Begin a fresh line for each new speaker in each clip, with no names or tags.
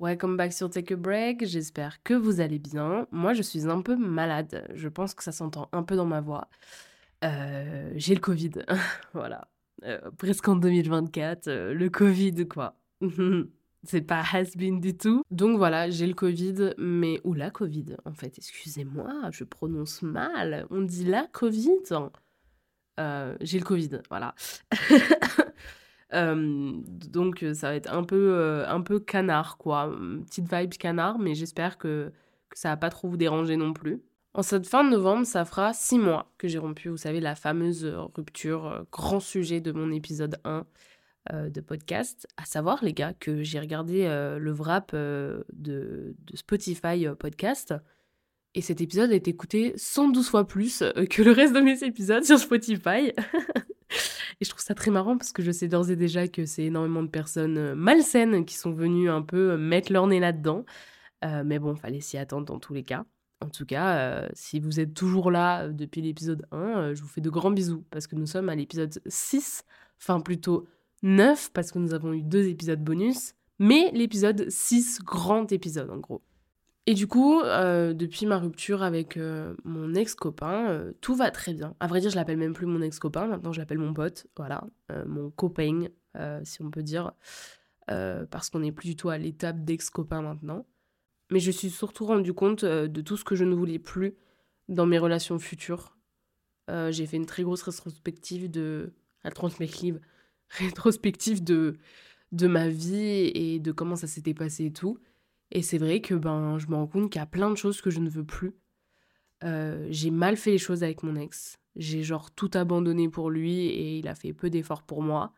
Welcome back sur Take a Break, j'espère que vous allez bien. Moi je suis un peu malade, je pense que ça s'entend un peu dans ma voix. Euh, j'ai le Covid, voilà. Euh, presque en 2024, euh, le Covid quoi. C'est pas has-been du tout. Donc voilà, j'ai le Covid, mais... Ou la Covid, en fait, excusez-moi, je prononce mal. On dit la Covid. j'ai le Covid, voilà. donc ça va être un peu, un peu canard, quoi. Petite vibe canard, mais j'espère que, que ça va pas trop vous déranger non plus. En cette fin de novembre, ça fera six mois que j'ai rompu, vous savez, la fameuse rupture, grand sujet de mon épisode 1 de podcast. À savoir, les gars, que j'ai regardé le wrap de, de, Spotify podcast. Et cet épisode a été écouté 112 fois plus que le reste de mes épisodes sur Spotify. Et je trouve ça très marrant parce que je sais d'ores et déjà que c'est énormément de personnes euh, malsaines qui sont venues un peu euh, mettre leur nez là-dedans. Euh, mais bon, fallait s'y attendre dans tous les cas. En tout cas, si vous êtes toujours là depuis l'épisode 1, je vous fais de grands bisous parce que nous sommes à l'épisode 6, enfin plutôt 9 parce que nous avons eu deux épisodes bonus, mais l'épisode 6, grand épisode en gros. Et du coup, euh, depuis ma rupture avec euh, mon ex-copain, euh, tout va très bien. À vrai dire, je l'appelle même plus mon ex-copain, maintenant je l'appelle mon pote, voilà, mon copain, si on peut dire, parce qu'on n'est plus du tout à l'étape d'ex-copain maintenant. Mais je suis surtout rendu compte de tout ce que je ne voulais plus dans mes relations futures. J'ai fait une très grosse rétrospective de... Rétrospective, rétrospective de, de ma vie et de comment ça s'était passé et tout. Et c'est vrai que ben, je me rends compte qu'il y a plein de choses que je ne veux plus. Euh, j'ai mal fait les choses avec mon ex. J'ai genre tout abandonné pour lui et il a fait peu d'efforts pour moi.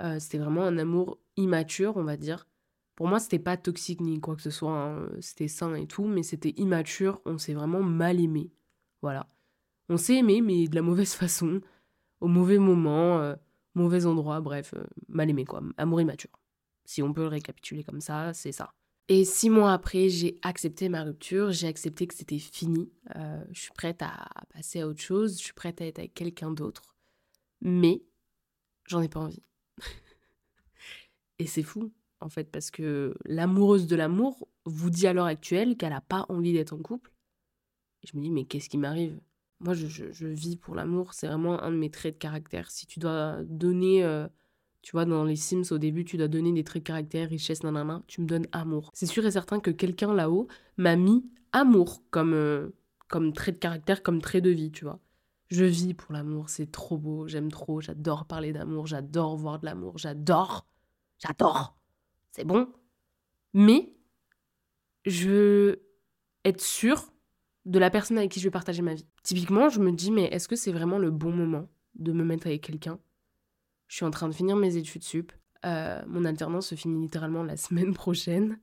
Euh, c'était vraiment un amour immature, on va dire. Pour moi, c'était pas toxique ni quoi que ce soit. Hein. C'était sain et tout, mais c'était immature. On s'est vraiment mal aimé. Voilà. On s'est aimé, mais de la mauvaise façon, au mauvais moment, euh, mauvais endroit, bref, mal aimé quoi. Amour immature. Si on peut le récapituler comme ça, c'est ça. Et six mois après, j'ai accepté ma rupture, j'ai accepté que c'était fini. Euh, je suis prête à passer à autre chose, je suis prête à être avec quelqu'un d'autre. Mais j'en ai pas envie. Et c'est fou, en fait, parce que l'amoureuse de l'amour vous dit à l'heure actuelle qu'elle n'a pas envie d'être en couple. Et je me dis, mais qu'est-ce qui m'arrive? Moi, je, vis pour l'amour, c'est vraiment un de mes traits de caractère. Si tu dois donner... Euh, tu vois, dans les Sims, au début, tu dois donner des traits de caractère, richesse, nanana. Tu me donnes amour. C'est sûr et certain que quelqu'un là-haut m'a mis amour comme, euh, comme trait de caractère, comme trait de vie, tu vois. Je vis pour l'amour, c'est trop beau, j'aime trop, j'adore parler d'amour, j'adore voir de l'amour, j'adore, j'adore. C'est bon. Mais je veux être sûre de la personne avec qui je vais partager ma vie. Typiquement, je me dis, mais est-ce que c'est vraiment le bon moment de me mettre avec quelqu'un? Je suis en train de finir mes études sup. Euh, mon alternance se finit littéralement la semaine prochaine.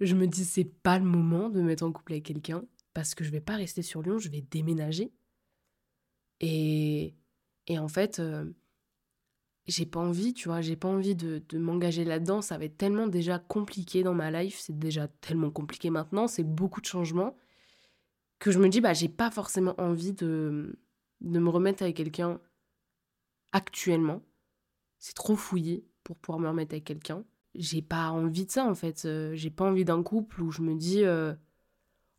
Je me dis, c'est pas le moment de me mettre en couple avec quelqu'un parce que je vais pas rester sur Lyon, je vais déménager. Et, et en fait, euh, j'ai pas envie, tu vois, j'ai pas envie de, de m'engager là-dedans. Ça va être tellement déjà compliqué dans ma life, c'est déjà tellement compliqué maintenant, c'est beaucoup de changements que je me dis, bah, j'ai pas forcément envie de, de me remettre avec quelqu'un actuellement c'est trop fouillé pour pouvoir me remettre avec quelqu'un. J'ai pas envie de ça en fait. Euh, j'ai pas envie d'un couple où je me dis euh,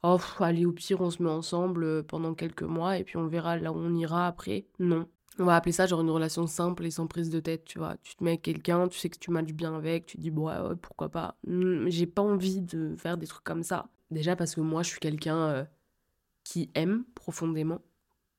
oh allez au pire on se met ensemble euh, pendant quelques mois et puis on verra là où on ira après. Non. On va appeler ça genre une relation simple et sans prise de tête, tu vois. Tu te mets avec quelqu'un, tu sais que tu matches bien avec, tu dis bon ouais, pourquoi pas. J'ai pas envie de faire des trucs comme ça. Déjà parce que moi je suis quelqu'un qui aime profondément.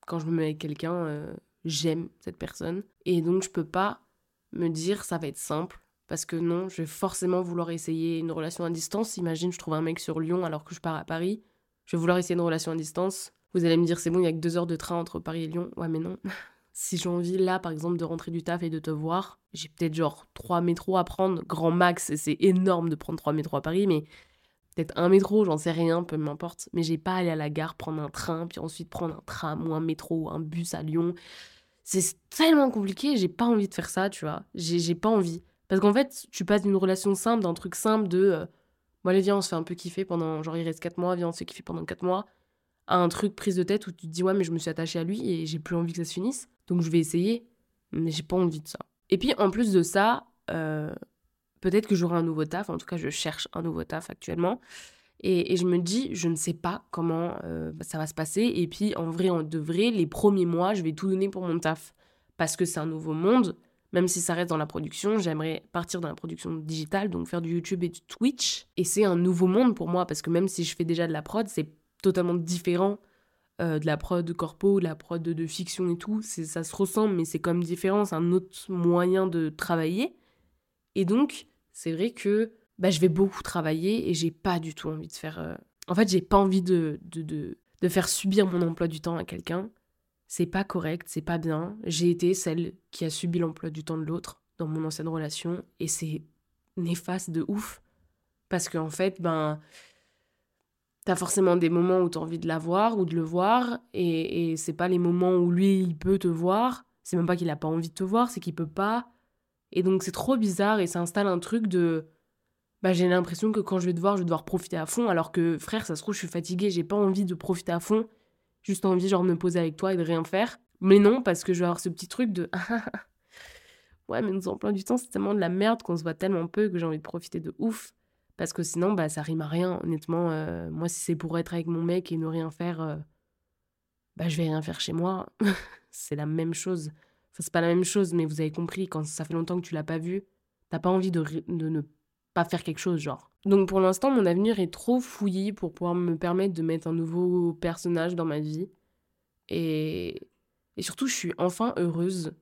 Quand je me mets avec quelqu'un, j'aime cette personne et donc je peux pas me dire ça va être simple. Parce que non, je vais forcément vouloir essayer une relation à distance. Imagine, je trouve un mec sur Lyon alors que je pars à Paris. Je vais vouloir essayer une relation à distance. Vous allez me dire, c'est bon, il y a que deux heures de train entre Paris et Lyon. Ouais, mais non. si j'ai envie, là, par exemple, de rentrer du taf et de te voir, j'ai peut-être genre trois métros à prendre, grand max, et c'est énorme de prendre trois métros à Paris, mais peut-être un métro, j'en sais rien, peu m'importe. Mais j'ai pas à aller à la gare prendre un train, puis ensuite prendre un tram ou un métro ou un bus à Lyon. C'est tellement compliqué, j'ai pas envie de faire ça, tu vois. J'ai pas envie. Parce qu'en fait, tu passes d'une relation simple, d'un truc simple de euh, bon, allez, viens, on se fait un peu kiffer pendant. Genre, il reste 4 mois, viens, on se fait kiffer pendant 4 mois. À un truc prise de tête où tu te dis, ouais, mais je me suis attachée à lui et j'ai plus envie que ça se finisse. Donc, je vais essayer. Mais j'ai pas envie de ça. Et puis, en plus de ça, euh, peut-être que j'aurai un nouveau taf. En tout cas, je cherche un nouveau taf actuellement. Et, je me dis, je ne sais pas comment euh, ça va se passer. Et puis, en vrai, en de vrai, les premiers mois, je vais tout donner pour mon taf. Parce que c'est un nouveau monde. Même si ça reste dans la production, j'aimerais partir dans la production digitale, donc faire du YouTube et du Twitch. Et c'est un nouveau monde pour moi, parce que même si je fais déjà de la prod, c'est totalement différent euh, de la prod de corpo, de la prod de, fiction et tout. Ça se ressemble, mais c'est même différent, c'est un autre moyen de travailler. Et donc, c'est vrai que bah, je vais beaucoup travailler et j'ai pas du tout envie de faire. Euh, en fait, j'ai pas envie de, de, de, faire subir mon emploi du temps à quelqu'un. C'est pas correct, c'est pas bien. J'ai été celle qui a subi l'emploi du temps de l'autre dans mon ancienne relation et c'est néfaste de ouf. Parce qu'en fait, ben. T'as forcément des moments où t'as envie de la voir ou de le voir, et, et c'est pas les moments où lui, il peut te voir. C'est même pas qu'il a pas envie de te voir, c'est qu'il peut pas. Et donc c'est trop bizarre et ça installe un truc de bah, j'ai l'impression que quand je vais te voir, je vais devoir profiter à fond, alors que frère, ça se trouve, je suis fatiguée, j'ai pas envie de profiter à fond, juste envie genre de me poser avec toi et de rien faire. Mais non, parce que je vais avoir ce petit truc de ouais, mais nos emplois du temps, c'est tellement de la merde qu'on se voit tellement peu que j'ai envie de profiter de ouf. Parce que sinon, bah, ça rime à rien. Honnêtement, euh, moi, si c'est pour être avec mon mec et ne rien faire, euh, bah, je vais rien faire chez moi. c'est la même chose. Enfin, c'est pas la même chose, mais vous avez compris, quand ça fait longtemps que tu l'as pas vu, t'as pas envie de, de ne pas faire quelque chose, genre. Donc pour l'instant, mon avenir est trop fouillé pour pouvoir me permettre de mettre un nouveau personnage dans ma vie. Et, et surtout, je suis enfin heureuse.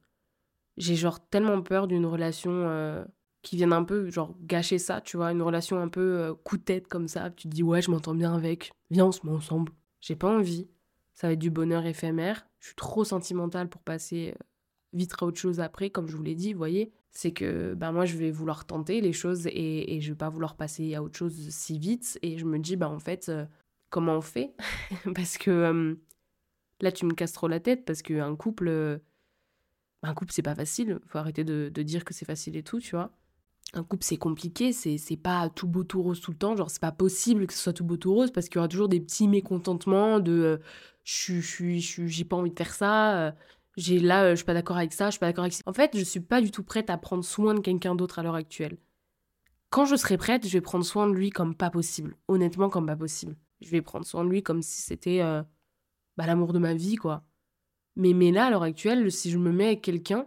J'ai genre tellement peur d'une relation euh, qui vienne un peu genre gâcher ça, tu vois, une relation un peu euh, coup de tête comme ça. Tu te dis ouais, je m'entends bien avec, viens on se met ensemble. J'ai pas envie. Ça va être du bonheur éphémère. Je suis trop sentimentale pour passer euh, vite à autre chose après, comme je vous l'ai dit, vous voyez. C'est que ben moi je vais vouloir tenter les choses et, et je vais pas vouloir passer à autre chose si vite. Et je me dis bah en fait euh, comment on fait? Parce que euh, là tu me casses trop la tête parce qu'un couple euh, un couple c'est pas facile. Faut arrêter de, dire que c'est facile et tout tu vois. Un couple c'est compliqué c'est pas tout beau tout rose tout le temps. Genre c'est pas possible que ce soit tout beau tout rose parce qu'il y aura toujours des petits mécontentements de je suis j'ai pas envie de faire ça j'ai là, euh, je suis pas d'accord avec ça, je suis pas d'accord avec ça. En fait, je suis pas du tout prête à prendre soin de quelqu'un d'autre à l'heure actuelle. Quand je serai prête, je vais prendre soin de lui comme pas possible. Honnêtement, comme pas possible. Je vais prendre soin de lui comme si c'était euh, bah, l'amour de ma vie, quoi. Mais, mais là, à l'heure actuelle, si je me mets avec quelqu'un,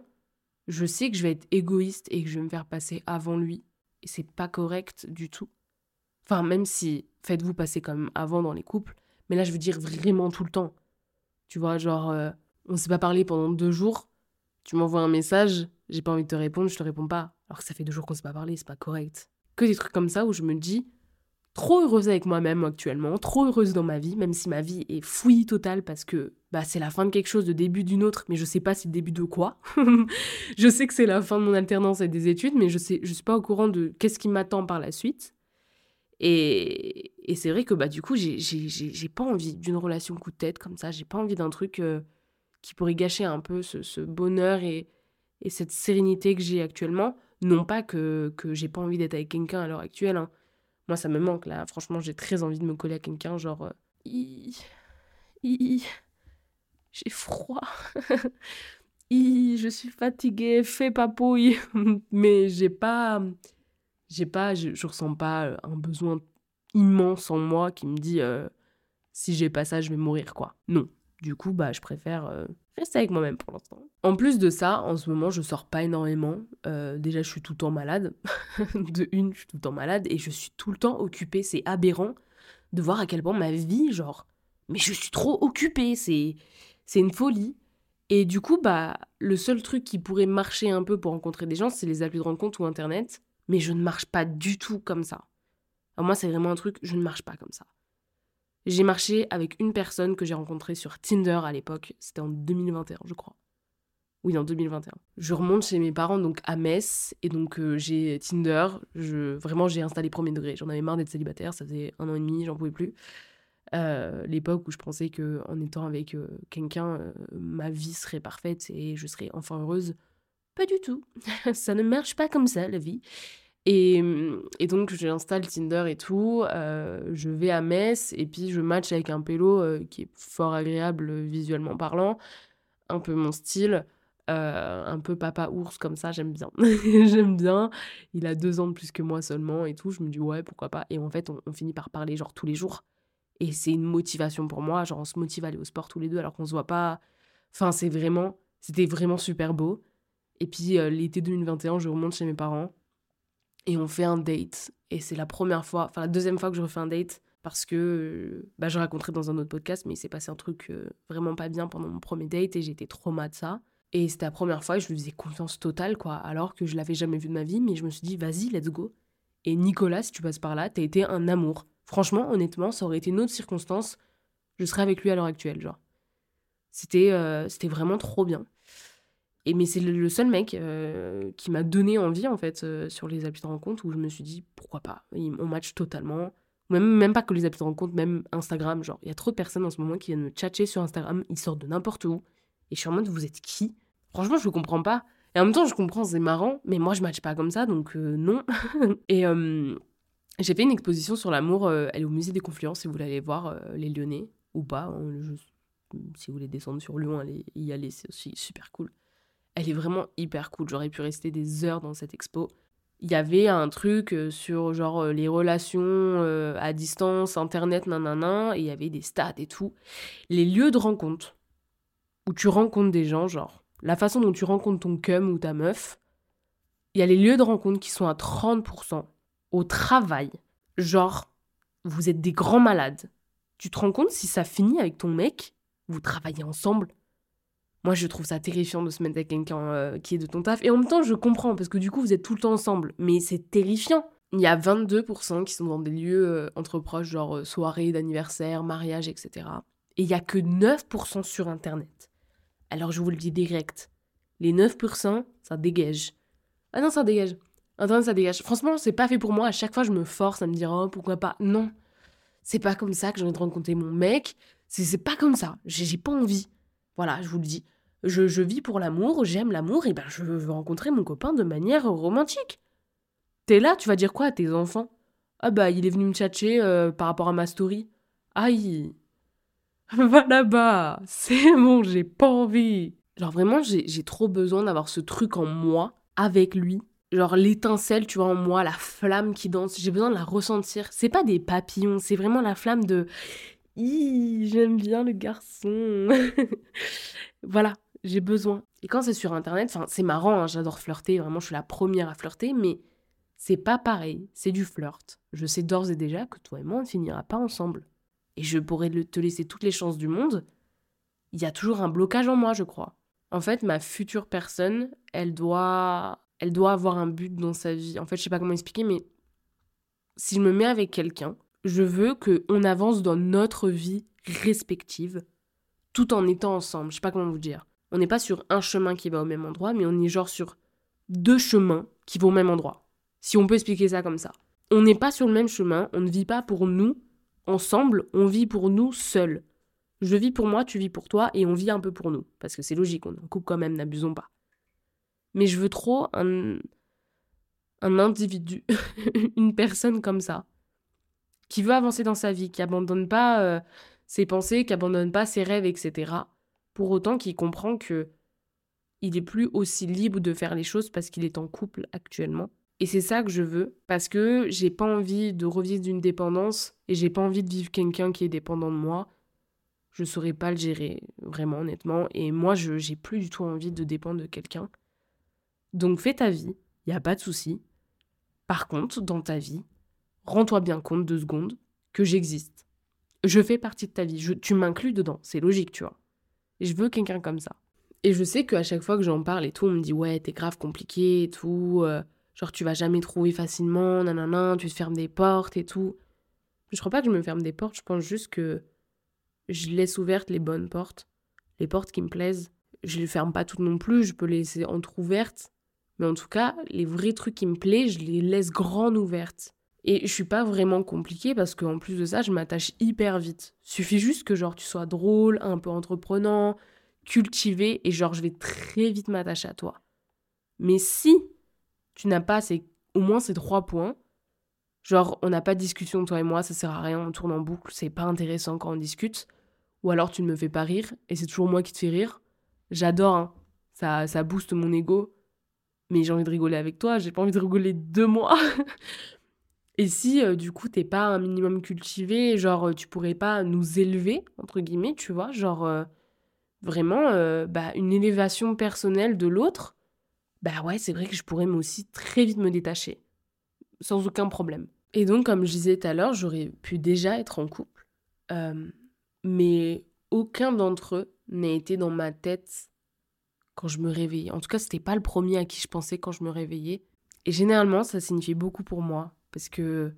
je sais que je vais être égoïste et que je vais me faire passer avant lui. Et c'est pas correct du tout. Enfin, même si faites-vous passer comme avant dans les couples, mais là, je veux dire vraiment tout le temps. Tu vois, genre, euh, on s'est pas parlé pendant deux jours, tu m'envoies un message, j'ai pas envie de te répondre, je te réponds pas. Alors que ça fait deux jours qu'on s'est pas parlé, c'est pas correct. Que des trucs comme ça où je me dis, trop heureuse avec moi-même actuellement, trop heureuse dans ma vie, même si ma vie est fouillie totale parce que bah, c'est la fin de quelque chose, le début d'une autre, mais je sais pas si le début de quoi. je sais que c'est la fin de mon alternance et des études, mais je sais, je suis pas au courant de qu'est-ce qui m'attend par la suite. Et, et c'est vrai que bah du coup, j'ai pas envie d'une relation coup de tête comme ça, j'ai pas envie d'un truc. Euh, qui pourrait gâcher un peu ce, bonheur et, et, cette sérénité que j'ai actuellement. Non pas que, que j'ai pas envie d'être avec quelqu'un à l'heure actuelle. Hein. Moi, ça me manque là. Franchement, j'ai très envie de me coller à quelqu'un. Genre, euh, j'ai froid. je suis fatiguée, fais papouille. Mais j'ai pas. J'ai pas. Je, je, ressens pas un besoin immense en moi qui me dit euh, si j'ai pas ça, je vais mourir, quoi. Non. Du coup, bah, je préfère euh, rester avec moi-même pour l'instant. En plus de ça, en ce moment, je sors pas énormément. Euh, déjà, je suis tout le temps malade. de une, je suis tout le temps malade et je suis tout le temps occupée. C'est aberrant de voir à quel point ma vie, genre, mais je suis trop occupée. C'est, c'est une folie. Et du coup, bah, le seul truc qui pourrait marcher un peu pour rencontrer des gens, c'est les applis de rencontre ou Internet. Mais je ne marche pas du tout comme ça. Alors moi, c'est vraiment un truc, je ne marche pas comme ça. J'ai marché avec une personne que j'ai rencontrée sur Tinder à l'époque. C'était en 2021, je crois. Oui, en 2021. Je remonte chez mes parents, donc à Metz, et donc euh, j'ai Tinder. Je, vraiment, j'ai installé premier degré. J'en avais marre d'être célibataire, ça faisait un an et demi, j'en pouvais plus. Euh, l'époque où je pensais que en étant avec euh, quelqu'un, ma vie serait parfaite et je serais enfin heureuse. Pas du tout. ça ne marche pas comme ça, la vie. Et, et donc, j'installe Tinder et tout. Euh, je vais à Metz et puis je match avec un pélo euh, qui est fort agréable visuellement parlant, un peu mon style. euh, un peu papa ours comme ça, j'aime bien. j'aime bien. Il a deux ans de plus que moi seulement et tout. Je me dis ouais, pourquoi pas. Et en fait, on, finit par parler genre tous les jours. Et c'est une motivation pour moi. Genre, on se motive à aller au sport tous les deux alors qu'on se voit pas. Enfin, c'est vraiment, c'était vraiment super beau. Et puis euh, l'été 2021, je remonte chez mes parents et on fait un date. Et c'est la première fois, enfin la deuxième fois que je refais un date parce que euh, bah, je raconterai dans un autre podcast, mais il s'est passé un truc vraiment pas bien pendant mon premier date et j'étais trop mal de ça. Et c'était la première fois je lui faisais confiance totale, quoi. Alors que je l'avais jamais vu de ma vie, mais je me suis dit, vas-y, let's go. Et Nicolas, si tu passes par là, t'as été un amour. Franchement, honnêtement, ça aurait été une autre circonstance, je serais avec lui à l'heure actuelle, genre. C'était euh, c'était vraiment trop bien. Et mais c'est le, seul mec euh, qui m'a donné envie, en fait, euh, sur les applis de rencontre, où je me suis dit, pourquoi pas? On match totalement. Même, même pas que les applis de rencontre, même Instagram. Genre, il y a trop de personnes en ce moment qui viennent me tchatcher sur Instagram, ils sortent de n'importe où. Et je suis en mode, vous êtes qui? Franchement, je ne comprends pas. Et en même temps, je comprends, c'est marrant, mais moi, je matche pas comme ça, donc euh, non. et j'ai fait une exposition sur l'amour. Elle est au musée des Confluences, si vous voulez aller voir les Lyonnais, ou pas. Hein, si vous voulez descendre sur Lyon, y aller, c'est aussi super cool. Elle est vraiment hyper cool. J'aurais pu rester des heures dans cette expo. Il y avait un truc sur genre les relations à distance, internet, nanana, et il y avait des stats et tout. Les lieux de rencontre où tu rencontres des gens, genre la façon dont tu rencontres ton cum ou ta meuf, il y a les lieux de rencontre qui sont à 30%. Au travail, genre, vous êtes des grands malades. Tu te rends compte si ça finit avec ton mec, vous travaillez ensemble. Moi, je trouve ça terrifiant de se mettre avec quelqu'un euh, qui est de ton taf. Et en même temps, je comprends, parce que du coup, vous êtes tout le temps ensemble. Mais c'est terrifiant. Il y a 22% qui sont dans des lieux euh, entre proches, genre euh, soirée d'anniversaire, mariage, etc. Et il y a que 9% sur Internet. Alors je vous le dis direct. Les 9%, ça dégage. Ah non, ça dégage. Internet, ça dégage. Franchement, c'est pas fait pour moi. À chaque fois, je me force à me dire, oh, pourquoi pas. Non. C'est pas comme ça que j'ai envie de rencontrer mon mec. C'est pas comme ça. J'ai pas envie. Voilà, je vous le dis. Je, vis pour l'amour, j'aime l'amour, et ben je veux rencontrer mon copain de manière romantique. T'es là, tu vas dire quoi à tes enfants? Ah bah, il est venu me tchatcher euh, par rapport à ma story. Aïe, Va là-bas, c'est bon, j'ai pas envie. Genre vraiment, j'ai trop besoin d'avoir ce truc en moi, avec lui. Genre l'étincelle, tu vois, en moi, la flamme qui danse, j'ai besoin de la ressentir. C'est pas des papillons, c'est vraiment la flamme de... J'aime bien le garçon. voilà, j'ai besoin. Et quand c'est sur Internet, c'est marrant, hein, j'adore flirter, vraiment je suis la première à flirter, mais c'est pas pareil, c'est du flirt. Je sais d'ores et déjà que toi et moi on ne finira pas ensemble et je pourrais te laisser toutes les chances du monde, il y a toujours un blocage en moi, je crois. En fait, ma future personne, elle doit, elle doit avoir un but dans sa vie. En fait, je sais pas comment expliquer, mais si je me mets avec quelqu'un, je veux que on avance dans notre vie respective, tout en étant ensemble. Je sais pas comment vous dire. On n'est pas sur un chemin qui va au même endroit, mais on est genre sur deux chemins qui vont au même endroit. Si on peut expliquer ça comme ça. On n'est pas sur le même chemin, on ne vit pas pour nous, ensemble, on vit pour nous seuls. Je vis pour moi, tu vis pour toi, et on vit un peu pour nous. Parce que c'est logique, on est en couple quand même, n'abusons pas. Mais je veux trop un, un individu, une personne comme ça, qui veut avancer dans sa vie, qui abandonne pas euh, ses pensées, qui abandonne pas ses rêves, etc. Pour autant qu'il comprend que il est plus aussi libre de faire les choses parce qu'il est en couple actuellement et c'est ça que je veux, parce que j'ai pas envie de revivre d'une dépendance et j'ai pas envie de vivre quelqu'un qui est dépendant de moi. Je saurais pas le gérer, vraiment, honnêtement. Et moi, je j'ai plus du tout envie de dépendre de quelqu'un. Donc fais ta vie, y a pas de souci. Par contre, dans ta vie, rends-toi bien compte deux secondes que j'existe. Je fais partie de ta vie, tu m'inclus dedans, c'est logique, tu vois. Je veux quelqu'un comme ça. Et je sais qu'à chaque fois que j'en parle et tout, on me dit ouais, t'es grave compliqué et tout. Euh, Genre, tu vas jamais trouver facilement, nanana, tu te fermes des portes et tout. Je crois pas que je me ferme des portes, je pense juste que je laisse ouvertes les bonnes portes, les portes qui me plaisent. Je les ferme pas toutes non plus, je peux les laisser entrouvertes. Mais en tout cas, les vrais trucs qui me plaisent, je les laisse grandes ouvertes. Et je suis pas vraiment compliquée parce qu'en plus de ça, je m'attache hyper vite. Suffit juste que genre tu sois drôle, un peu entreprenant, cultivé et genre je vais très vite m'attacher à toi. Mais si tu n'as pas ces, au moins ces trois points. Genre, on n'a pas de discussion, toi et moi, ça sert à rien, on tourne en boucle, c'est pas intéressant quand on discute. Ou alors tu ne me fais pas rire, et c'est toujours moi qui te fais rire. J'adore, hein. ça, ça booste mon ego. Mais j'ai envie de rigoler avec toi, j'ai pas envie de rigoler de moi. Et si, euh, du coup, t'es pas un minimum cultivé, genre, tu pourrais pas nous élever, entre guillemets, tu vois, genre, vraiment, bah, une élévation personnelle de l'autre, bah ouais, c'est vrai que je pourrais moi aussi très vite me détacher, sans aucun problème. Et donc, comme je disais tout à l'heure, j'aurais pu déjà être en couple, mais aucun d'entre eux n'a été dans ma tête quand je me réveillais. En tout cas, c'était pas le premier à qui je pensais quand je me réveillais. Et généralement, ça signifiait beaucoup pour moi, parce que,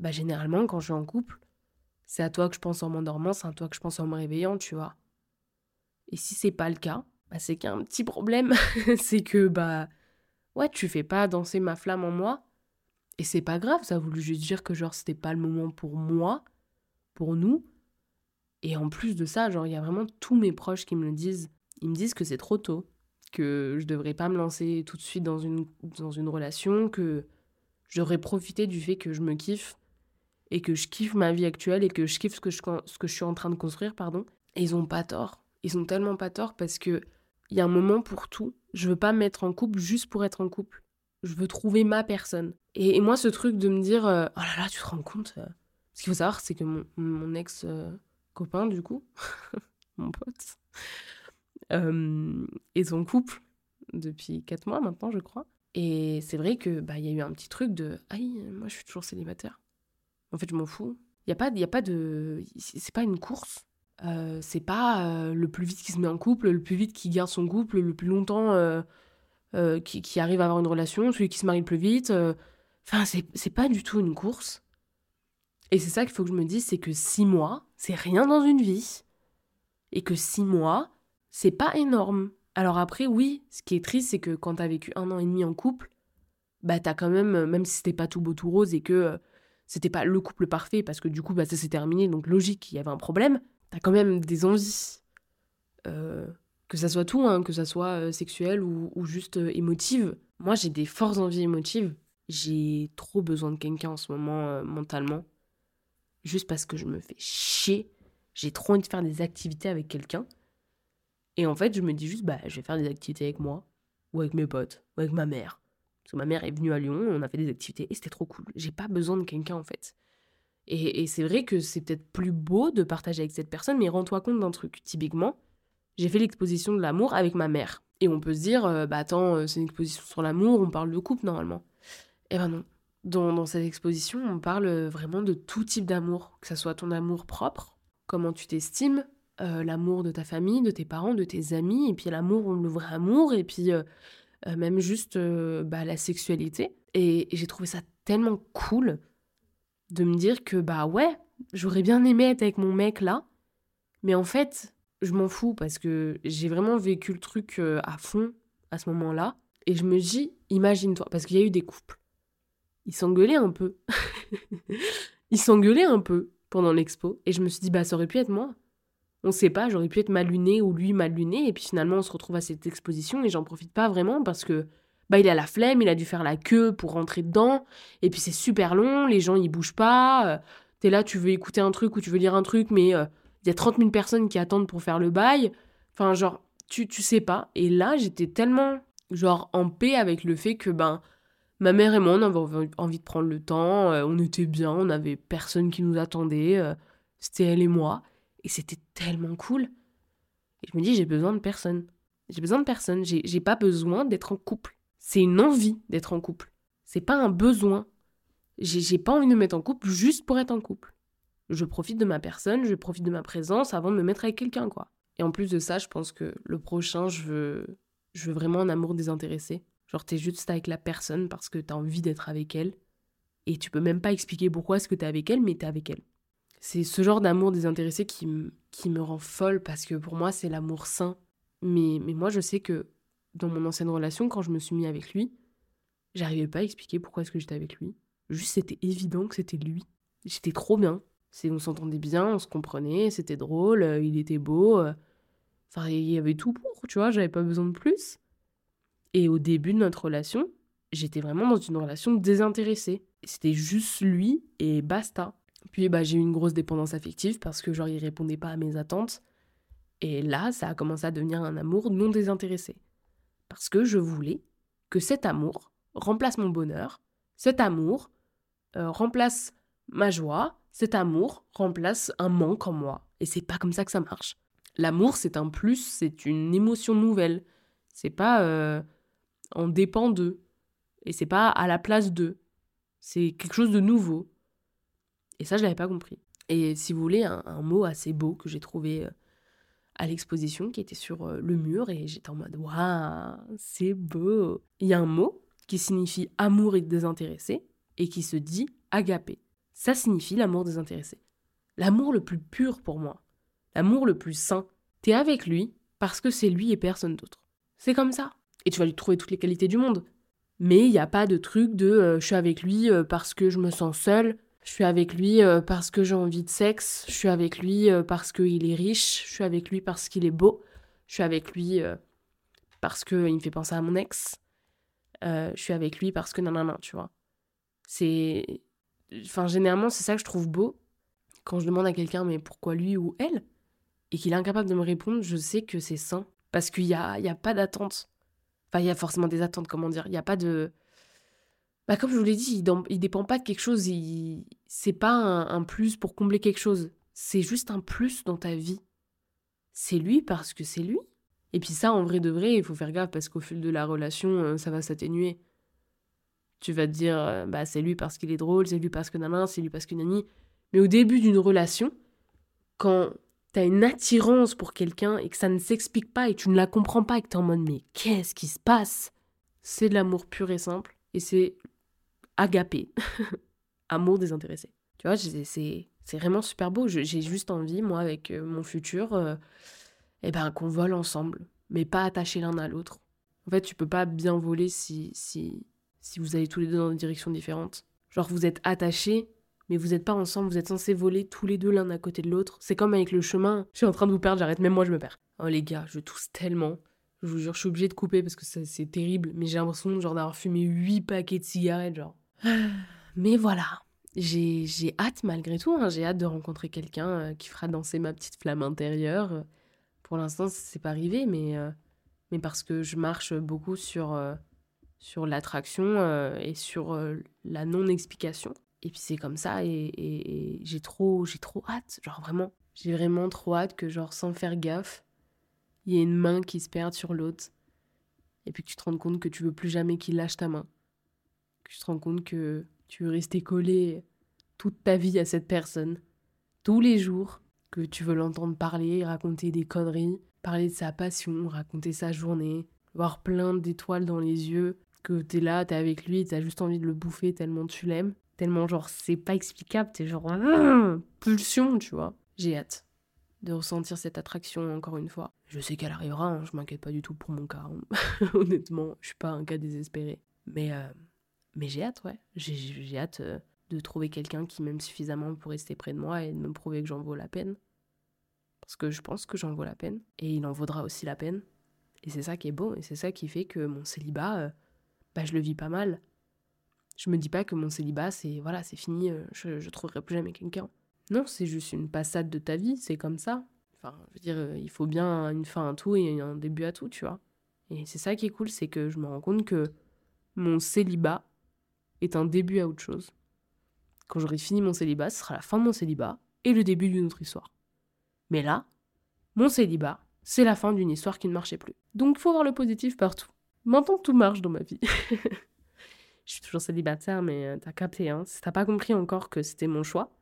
bah, généralement, quand je suis en couple, c'est à toi que je pense en m'endormant, c'est à toi que je pense en me réveillant, tu vois. Et si c'est pas le cas, bah, c'est qu'il petit problème. c'est que, bah, ouais, tu fais pas danser ma flamme en moi. Et c'est pas grave, ça voulu juste dire que, genre, c'était pas le moment pour moi, pour nous. Et en plus de ça, genre, il y a vraiment tous mes proches qui me le disent. Ils me disent que c'est trop tôt, que je devrais pas me lancer tout de suite dans une, dans une relation, que je devrais profiter du fait que je me kiffe et que je kiffe ma vie actuelle et que je kiffe ce que je, suis en train de construire, pardon. Et ils ont pas tort. Ils ont tellement pas tort parce que il y a un moment pour tout. Je veux pas me mettre en couple juste pour être en couple. Je veux trouver ma personne. Et, moi, ce truc de me dire, euh, oh là là, tu te rends compte euh, Ce qu'il faut savoir, c'est que mon, ex-copain, du coup, mon pote, euh, est en couple depuis 4 mois maintenant, je crois. Et c'est vrai que bah il y a eu un petit truc de aïe, moi je suis toujours célibataire. En fait, je m'en fous. Il y a pas y a pas de c'est pas une course. Euh, c'est pas euh, le plus vite qui se met en couple, le plus vite qui garde son couple, le plus longtemps euh, qui, qui, arrive à avoir une relation, celui qui se marie le plus vite. Enfin, c'est pas du tout une course. Et c'est ça qu'il faut que je me dise, c'est que six mois, c'est rien dans une vie. Et que six mois, c'est pas énorme. Alors après, oui, ce qui est triste, c'est que quand t'as vécu un an et demi en couple, bah t'as quand même, même si c'était pas tout beau tout rose et que c'était pas le couple parfait, parce que du coup, bah ça s'est terminé, donc logique, il y avait un problème, t'as quand même des envies. Euh, que ça soit tout, hein, que ça soit euh, sexuel ou, juste euh, émotive. Moi, j'ai des fortes envies émotives. J'ai trop besoin de quelqu'un en ce moment mentalement. Juste parce que je me fais chier. J'ai trop envie de faire des activités avec quelqu'un. Et en fait, je me dis juste, bah, je vais faire des activités avec moi, ou avec mes potes, ou avec ma mère. Parce que ma mère est venue à Lyon, on a fait des activités, et c'était trop cool. J'ai pas besoin de quelqu'un, en fait. Et, c'est vrai que c'est peut-être plus beau de partager avec cette personne, mais rends-toi compte d'un truc. Typiquement, j'ai fait l'exposition de l'amour avec ma mère. Et on peut se dire, euh, bah attends, euh, c'est une exposition sur l'amour, on parle de couple normalement. Eh ben non. Dans, dans cette exposition, on parle vraiment de tout type d'amour, que ce soit ton amour propre, comment tu t'estimes, euh, l'amour de ta famille, de tes parents, de tes amis, et puis l'amour, le vrai amour, et puis même juste bah, la sexualité. et j'ai trouvé ça tellement cool de me dire que bah ouais, j'aurais bien aimé être avec mon mec là, mais en fait, je m'en fous parce que j'ai vraiment vécu le truc euh, à fond à ce moment-là. Et je me dis, imagine-toi, parce qu'il y a eu des couples. Ils s'engueulaient un peu. Ils s'engueulaient un peu pendant l'expo. Et je me suis dit, bah ça aurait pu être moi. On sait pas, j'aurais pu être mal luné ou lui mal luné. Et puis finalement, on se retrouve à cette exposition et j'en profite pas vraiment parce que bah, il a la flemme, il a dû faire la queue pour rentrer dedans. Et puis c'est super long, les gens ils bougent pas. Euh, t'es là, tu veux écouter un truc ou tu veux lire un truc, mais euh, il y a 30 000 personnes qui attendent pour faire le bail. Enfin, genre, tu, tu sais pas. Et là, j'étais tellement, genre, en paix avec le fait que, ben, ma mère et moi, on avait envie de prendre le temps. Euh, on était bien, on avait personne qui nous attendait. c'était elle et moi. Et c'était tellement cool. Et je me dis, j'ai besoin de personne. J'ai besoin de personne. J'ai pas besoin d'être en couple. C'est une envie d'être en couple. C'est pas un besoin. J'ai pas envie de me mettre en couple juste pour être en couple. Je profite de ma personne, je profite de ma présence avant de me mettre avec quelqu'un, quoi. Et en plus de ça, je pense que le prochain, je veux, je veux vraiment un amour désintéressé. Genre, t'es juste avec la personne parce que t'as envie d'être avec elle. Et tu peux même pas expliquer pourquoi est-ce que t'es avec elle, mais t'es avec elle. C'est ce genre d'amour désintéressé qui, qui me rend folle parce que pour moi, c'est l'amour sain. Mais, mais moi, je sais que dans mon ancienne relation, quand je me suis mis avec lui, j'arrivais pas à expliquer pourquoi est-ce que j'étais avec lui. Juste, c'était évident que c'était lui. J'étais trop bien. On s'entendait bien, on se comprenait, c'était drôle, euh, il était beau. Euh. Enfin, il y avait tout pour, tu vois, j'avais pas besoin de plus. Et au début de notre relation, j'étais vraiment dans une relation désintéressée. C'était juste lui et basta. Puis bah, j'ai eu une grosse dépendance affective parce que genre il répondait pas à mes attentes. Et là, ça a commencé à devenir un amour non désintéressé. Parce que je voulais que cet amour remplace mon bonheur, cet amour euh, remplace ma joie, cet amour remplace un manque en moi. Et c'est pas comme ça que ça marche. L'amour, c'est un plus, c'est une émotion nouvelle. C'est pas euh, en dépend d'eux. Et c'est pas à la place d'eux. C'est quelque chose de nouveau. Et ça, je l'avais pas compris. Et si vous voulez, un, mot assez beau que j'ai trouvé euh, à l'exposition qui était sur euh, le mur et j'étais en mode waouh, c'est beau. Il y a un mot qui signifie amour et désintéressé et qui se dit agapé. Ça signifie l'amour désintéressé. L'amour le plus pur pour moi. L'amour le plus sain. T'es avec lui parce que c'est lui et personne d'autre. C'est comme ça. Et tu vas lui trouver toutes les qualités du monde. Mais il n'y a pas de truc de euh, je suis avec lui parce que je me sens seule, je suis avec lui euh, parce que j'ai envie de sexe, je suis avec lui parce qu'il est riche, je suis avec lui parce qu'il est beau, je suis avec lui parce qu'il me fait penser à mon ex, je suis avec lui parce que non, non, non, tu vois. C'est. Enfin, généralement, c'est ça que je trouve beau. Quand je demande à quelqu'un, mais pourquoi lui ou elle? Et qu'il est incapable de me répondre, je sais que c'est sain. Parce qu'il n'y a, y a pas d'attente. Enfin, il y a forcément des attentes, comment dire. Il n'y a pas de. Bah, comme je vous l'ai dit, il, ne dépend pas de quelque chose. C'est pas un, plus pour combler quelque chose. C'est juste un plus dans ta vie. C'est lui parce que c'est lui. Et puis ça, en vrai de vrai, il faut faire gaffe parce qu'au fil de la relation, euh, ça va s'atténuer. Tu vas te dire, euh, bah c'est lui parce qu'il est drôle, c'est lui parce que nanan, c'est lui parce que nani. Mais au début d'une relation, quand t'as une attirance pour quelqu'un et que ça ne s'explique pas et tu ne la comprends pas et que t'es en mode mais qu'est-ce qui se passe? C'est de l'amour pur et simple et c'est agapé. Amour désintéressé. Tu vois, c'est vraiment super beau. J'ai juste envie, moi, avec euh, mon futur, euh, eh ben, qu'on vole ensemble, mais pas attachés l'un à l'autre. En fait, tu peux pas bien voler si, si, si vous allez tous les deux dans des directions différentes. Genre, vous êtes attachés, mais vous n'êtes pas ensemble, vous êtes censés voler tous les deux l'un à côté de l'autre. C'est comme avec le chemin. Je suis en train de vous perdre, j'arrête, même moi je me perds. Oh les gars, je tousse tellement. Je vous jure, je suis obligée de couper parce que c'est terrible, mais j'ai l'impression genre d'avoir fumé 8 paquets de cigarettes, genre. Mais voilà, j'ai hâte malgré tout, hein. j'ai hâte de rencontrer quelqu'un euh, qui fera danser ma petite flamme intérieure. Pour l'instant, c'est pas arrivé, mais, euh, mais parce que je marche beaucoup sur, euh, sur l'attraction et sur la non-explication. Et puis c'est comme ça et, j'ai trop j'ai trop hâte, genre vraiment, j'ai vraiment trop hâte que genre sans faire gaffe, il y ait une main qui se perde sur l'autre et puis que tu te rendes compte que tu veux plus jamais qu'il lâche ta main. Tu te rends compte que tu veux rester collé toute ta vie à cette personne, tous les jours, que tu veux l'entendre parler, raconter des conneries, parler de sa passion, raconter sa journée, voir plein d'étoiles dans les yeux, que t'es là, t'es avec lui, t'as juste envie de le bouffer tellement tu l'aimes. Tellement, genre, c'est pas explicable, t'es genre, pulsion, tu vois. J'ai hâte de ressentir cette attraction encore une fois. Je sais qu'elle arrivera, hein, je m'inquiète pas du tout pour mon cas. Hein. Honnêtement, je suis pas un cas désespéré. Mais, euh, mais j'ai hâte, ouais. J'ai hâte euh, de trouver quelqu'un qui m'aime suffisamment pour rester près de moi et de me prouver que j'en vaux la peine. Parce que je pense que j'en vaux la peine. Et il en vaudra aussi la peine. Et c'est ça qui est beau. Et c'est ça qui fait que mon célibat, euh, bah, je le vis pas mal je me dis pas que mon célibat, c'est voilà, c'est fini, euh, je, je trouverai plus jamais quelqu'un. Non, c'est juste une passade de ta vie, c'est comme ça. Enfin, je veux dire, il faut bien une fin à tout et un début à tout, tu vois. Et c'est ça qui est cool, c'est que je me rends compte que mon célibat est un début à autre chose. Quand j'aurai fini mon célibat, ce sera la fin de mon célibat et le début d'une autre histoire. Mais là, mon célibat, c'est la fin d'une histoire qui ne marchait plus. Donc il faut voir le positif partout. Maintenant, tout marche dans ma vie. je suis toujours célibataire, mais euh, t'as capté, hein. Si t'as pas compris encore que c'était mon choix,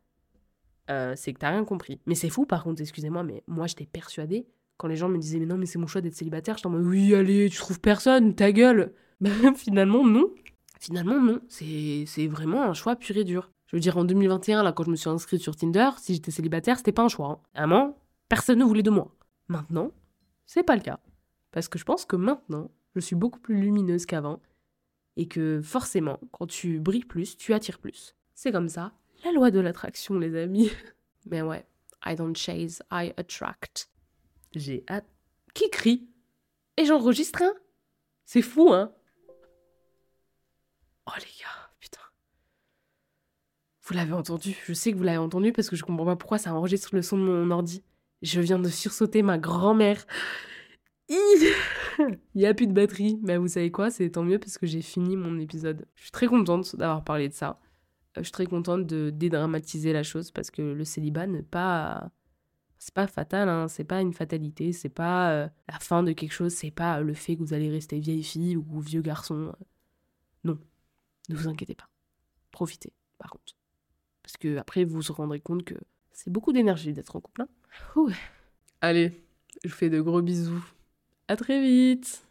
euh, c'est que t'as rien compris. Mais c'est fou, par contre, excusez-moi, mais moi, j'étais persuadée, quand les gens me disaient, mais non, mais c'est mon choix d'être célibataire, j'étais en mode, oui, allez, tu trouves personne, ta gueule. Bah, finalement, non. Finalement, non. C'est vraiment un choix pur et dur. Je veux dire, en 2021, là, quand je me suis inscrite sur Tinder, si j'étais célibataire, c'était pas un choix. Hein. Personne ne voulait de moi. Maintenant, c'est pas le cas. Parce que je pense que maintenant, je suis beaucoup plus lumineuse qu'avant et que forcément, quand tu brilles plus, tu attires plus. C'est comme ça, la loi de l'attraction, les amis. Mais ouais, I don't chase, I attract. J'ai hâte. Qui crie Et j'enregistre un C'est fou, hein Oh les gars, putain. Vous l'avez entendu Je sais que vous l'avez entendu parce que je comprends pas pourquoi ça enregistre le son de mon ordi. Je viens de sursauter ma grand-mère. Il n'y a plus de batterie. Mais vous savez quoi C'est tant mieux parce que j'ai fini mon épisode. Je suis très contente d'avoir parlé de ça. Euh, je suis très contente de dédramatiser la chose parce que le célibat n'est pas c'est pas fatal, hein, c'est pas une fatalité, c'est pas euh, la fin de quelque chose, c'est pas le fait que vous allez rester vieille fille ou vieux garçon. Non, ne vous inquiétez pas. Profitez, par contre. Parce que après, vous vous rendrez compte que c'est beaucoup d'énergie d'être en couple. Hein Allez, je fais de gros bisous. À très vite